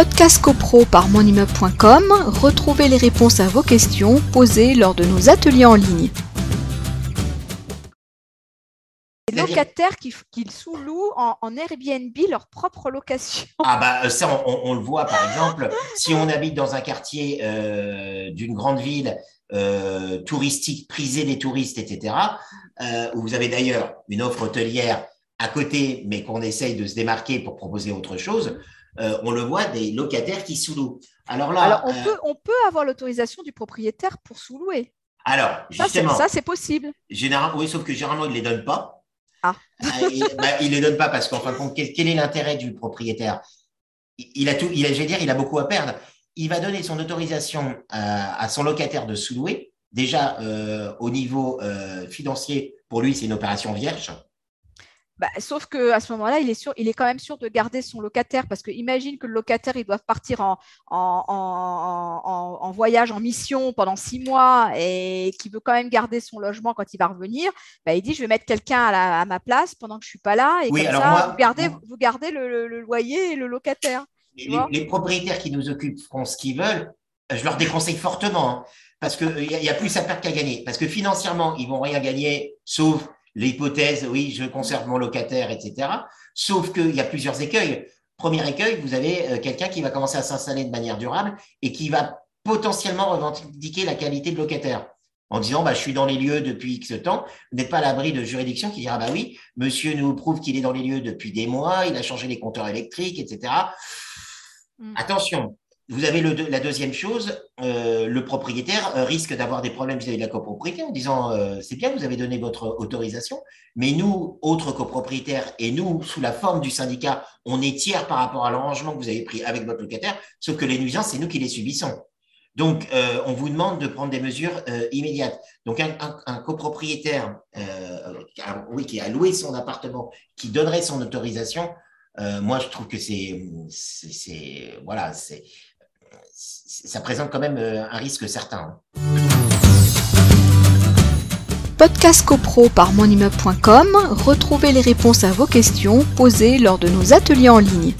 Podcast CoPro par monimmeuble.com, retrouvez les réponses à vos questions posées lors de nos ateliers en ligne. Les locataires qui, qui sous-louent en, en, Airbnb leur propre location. Ah bah ça, on, on, le voit par exemple, si on habite dans un quartier euh, d'une grande ville euh, touristique, prisé des touristes, etc., euh, où vous avez d'ailleurs une offre hôtelière à côté, mais qu'on essaye de se démarquer pour proposer autre chose, euh, on le voit, des locataires qui sous-louent. Alors là, Alors on, euh, peut, on peut avoir l'autorisation du propriétaire pour sous-louer. Alors, justement. Ça, c'est possible. Général, oui, sauf que généralement, il ne les donne pas. Ah. il ne bah, les donne pas parce qu'en fin de compte, quel, est l'intérêt du propriétaire? Il a tout, il a, je vais dire, il a beaucoup à perdre. Il va donner son autorisation à, à son locataire de sous-louer. Déjà, euh, au niveau euh, financier, pour lui, c'est une opération vierge. Bah, sauf qu'à ce moment-là, il est sûr, il est quand même sûr de garder son locataire parce que imagine que le locataire, il doit partir en, en, en, voyage, en mission pendant six mois et qu'il veut quand même garder son logement quand il va revenir. Bah, il dit, je vais mettre quelqu'un à, ma place pendant que je suis pas là et comme ça, vous gardez, vous gardez le, loyer et le locataire. Les, propriétaires qui nous occupent font ce qu'ils veulent. Je leur déconseille fortement hein, parce qu'il euh, y, a plus à perdre qu'à gagner. Parce que financièrement, ils vont rien gagner sauf l'hypothèse, oui, je conserve mon locataire, etc. Sauf qu'il y a plusieurs écueils. Premier écueil, vous avez euh, quelqu'un qui va commencer à s'installer de manière durable et qui va potentiellement revendiquer la qualité de locataire en disant bah, je suis dans les lieux depuis X temps, vous n'êtes pas à l'abri de juridiction qui dira bah oui, monsieur nous prouve qu'il est dans les lieux depuis des mois, il a changé les compteurs électriques, etc. Mm. Attention, vous avez la deuxième chose, euh, le propriétaire euh, risque d'avoir des problèmes vis-à-vis de la copropriété en disant euh, c'est bien, vous avez donné votre autorisation, mais nous, autres copropriétaires, et nous, sous la forme du syndicat, on est tiers par rapport à l'arrangement que vous avez pris avec votre locataire, sauf que les nuisances, c'est nous qui les subissons. Donc, on vous demande de prendre des mesures immédiates. Donc, un, copropriétaire oui, qui a loué son appartement, qui donnerait son autorisation, moi, je trouve que c'est, voilà, c'est ça présente quand même euh, un risque certain. Podcast CoPro par monimmeuble.com, retrouvez les réponses à vos questions posées lors de nos ateliers en ligne.